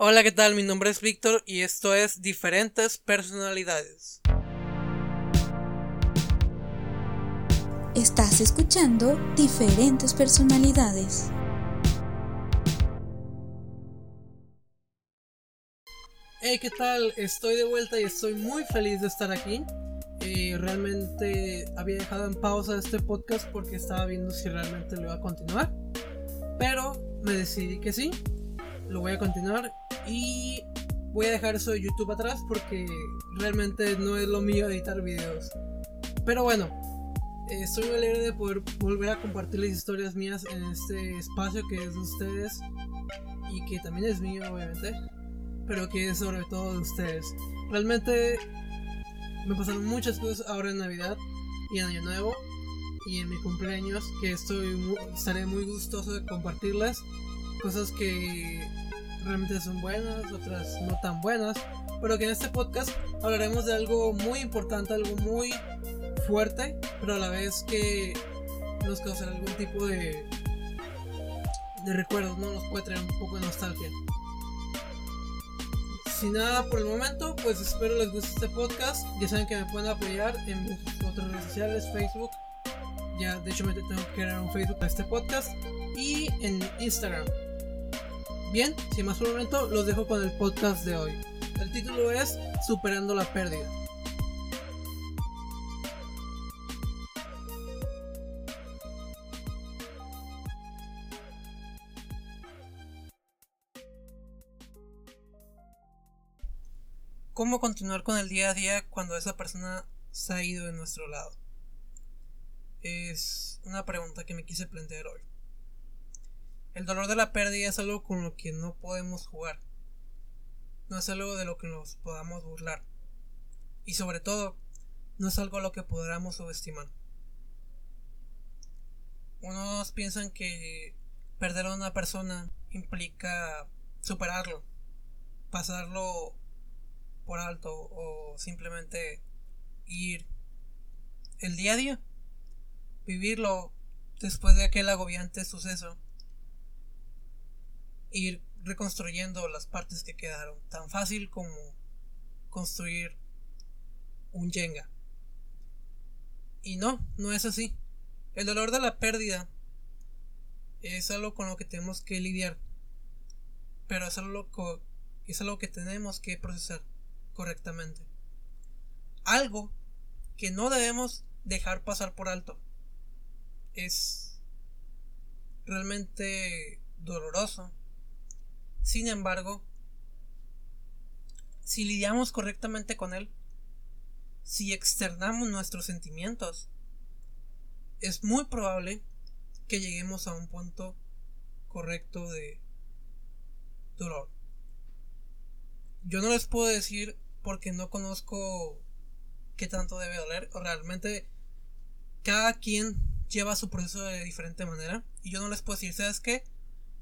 Hola, ¿qué tal? Mi nombre es Víctor y esto es Diferentes Personalidades. Estás escuchando Diferentes Personalidades. Hey, ¿qué tal? Estoy de vuelta y estoy muy feliz de estar aquí. Eh, realmente había dejado en pausa este podcast porque estaba viendo si realmente lo iba a continuar. Pero me decidí que sí, lo voy a continuar y voy a dejar eso de YouTube atrás porque realmente no es lo mío editar videos. Pero bueno, eh, estoy muy alegre de poder volver a compartir las historias mías en este espacio que es de ustedes y que también es mío, obviamente, pero que es sobre todo de ustedes. Realmente me pasaron muchas cosas ahora en Navidad y en Año Nuevo y en mi cumpleaños que estoy estaré muy gustoso de compartirlas. Cosas que realmente son buenas, otras no tan buenas, pero que en este podcast hablaremos de algo muy importante, algo muy fuerte, pero a la vez que nos causará algún tipo de, de recuerdos, ¿no? Nos puede traer un poco de nostalgia. Sin nada por el momento, pues espero les guste este podcast. Ya saben que me pueden apoyar en mis otras redes sociales, Facebook. Ya, de hecho, me tengo que crear un Facebook para este podcast. Y en Instagram. Bien, sin más por momento, los dejo con el podcast de hoy. El título es Superando la pérdida. ¿Cómo continuar con el día a día cuando esa persona se ha ido de nuestro lado? Es una pregunta que me quise plantear hoy. El dolor de la pérdida es algo con lo que no podemos jugar. No es algo de lo que nos podamos burlar. Y sobre todo, no es algo a lo que podamos subestimar. Unos piensan que perder a una persona implica superarlo, pasarlo por alto o simplemente ir el día a día, vivirlo después de aquel agobiante suceso ir reconstruyendo las partes que quedaron. Tan fácil como construir un Jenga. Y no, no es así. El dolor de la pérdida es algo con lo que tenemos que lidiar. Pero es algo, es algo que tenemos que procesar correctamente. Algo que no debemos dejar pasar por alto. Es realmente doloroso sin embargo, si lidiamos correctamente con él, si externamos nuestros sentimientos, es muy probable que lleguemos a un punto correcto de dolor. Yo no les puedo decir porque no conozco qué tanto debe doler. Realmente cada quien lleva su proceso de diferente manera. Y yo no les puedo decir, ¿sabes qué?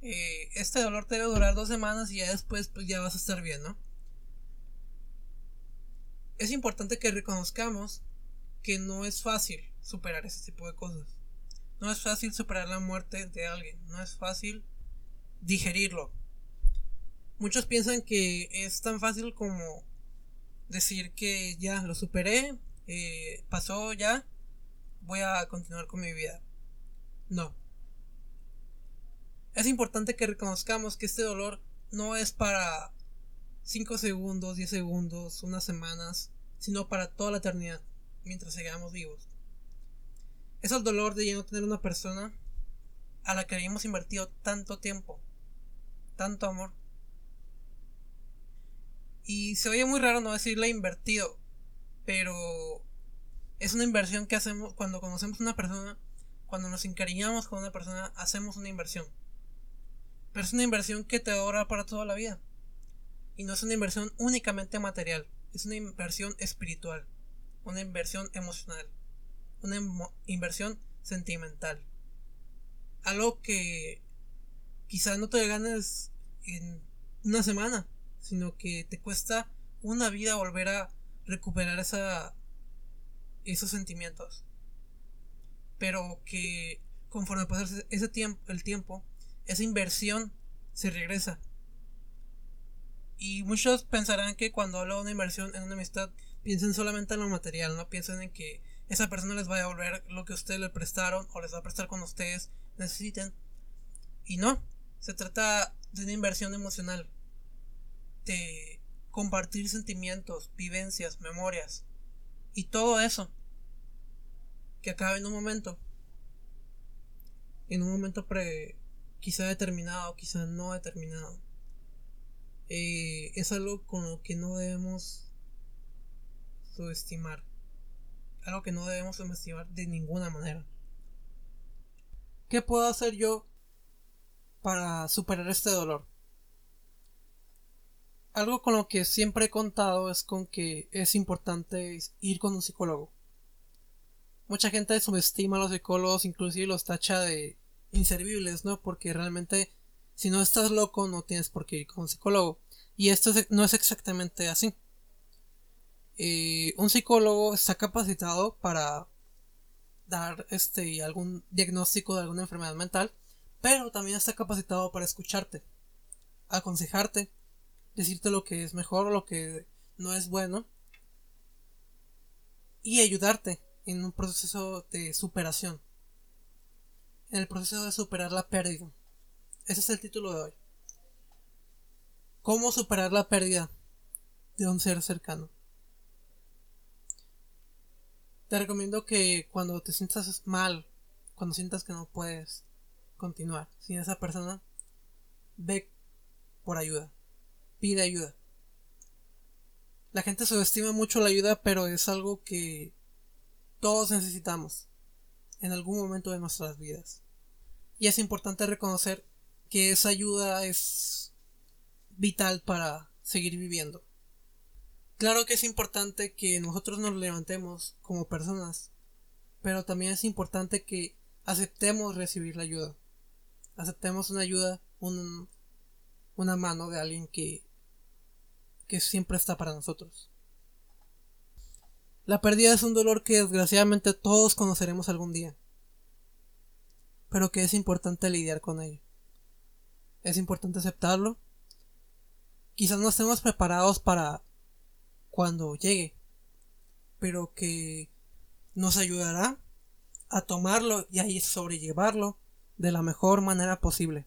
Eh, este dolor te debe durar dos semanas y ya después pues ya vas a estar bien, ¿no? Es importante que reconozcamos que no es fácil superar ese tipo de cosas. No es fácil superar la muerte de alguien, no es fácil digerirlo. Muchos piensan que es tan fácil como decir que ya lo superé, eh, pasó ya, voy a continuar con mi vida. No, es importante que reconozcamos que este dolor no es para 5 segundos, 10 segundos, unas semanas, sino para toda la eternidad, mientras sigamos vivos. Es el dolor de ya no tener una persona a la que habíamos invertido tanto tiempo, tanto amor. Y se oye muy raro no decirle invertido, pero es una inversión que hacemos cuando conocemos a una persona, cuando nos encariñamos con una persona, hacemos una inversión. Pero es una inversión que te ahorra para toda la vida. Y no es una inversión únicamente material, es una inversión espiritual, una inversión emocional, una inversión sentimental. Algo que quizás no te ganes en una semana, sino que te cuesta una vida volver a recuperar esa, esos sentimientos. Pero que conforme pasa ese tiempo, el tiempo, esa inversión se regresa. Y muchos pensarán que cuando hablo de una inversión en una amistad, piensen solamente en lo material, no piensen en que esa persona les vaya a devolver lo que ustedes le prestaron o les va a prestar cuando ustedes necesiten. Y no, se trata de una inversión emocional, de compartir sentimientos, vivencias, memorias y todo eso que acaba en un momento, en un momento pre, quizá determinado, quizá no determinado. Eh, es algo con lo que no debemos subestimar. Algo que no debemos subestimar de ninguna manera. ¿Qué puedo hacer yo para superar este dolor? Algo con lo que siempre he contado es con que es importante ir con un psicólogo. Mucha gente subestima a los psicólogos, inclusive los tacha de inservibles, ¿no? Porque realmente si no estás loco no tienes por qué ir con un psicólogo. Y esto no es exactamente así. Eh, un psicólogo está capacitado para dar este algún diagnóstico de alguna enfermedad mental, pero también está capacitado para escucharte, aconsejarte, decirte lo que es mejor o lo que no es bueno y ayudarte en un proceso de superación, en el proceso de superar la pérdida. Ese es el título de hoy. ¿Cómo superar la pérdida de un ser cercano? Te recomiendo que cuando te sientas mal, cuando sientas que no puedes continuar sin esa persona, ve por ayuda, pide ayuda. La gente subestima mucho la ayuda, pero es algo que todos necesitamos en algún momento de nuestras vidas. Y es importante reconocer que esa ayuda es vital para seguir viviendo. Claro que es importante que nosotros nos levantemos como personas, pero también es importante que aceptemos recibir la ayuda. Aceptemos una ayuda, una mano de alguien que, que siempre está para nosotros. La pérdida es un dolor que desgraciadamente todos conoceremos algún día, pero que es importante lidiar con ello. Es importante aceptarlo. Quizás no estemos preparados para cuando llegue, pero que nos ayudará a tomarlo y a sobrellevarlo de la mejor manera posible.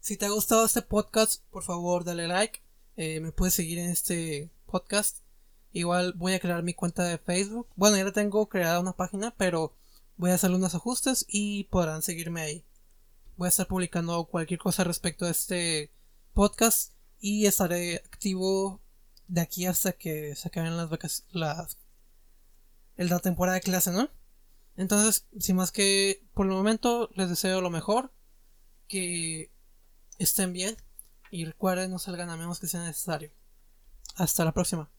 Si te ha gustado este podcast, por favor dale like. Eh, me puedes seguir en este podcast. Igual voy a crear mi cuenta de Facebook. Bueno, ya la tengo creada una página, pero voy a hacer unos ajustes y podrán seguirme ahí. Voy a estar publicando cualquier cosa respecto a este podcast y estaré activo de aquí hasta que se acaben las vacaciones, la, la temporada de clase, ¿no? Entonces, sin más que por el momento, les deseo lo mejor, que estén bien y recuerden no salgan a menos que sea necesario. Hasta la próxima.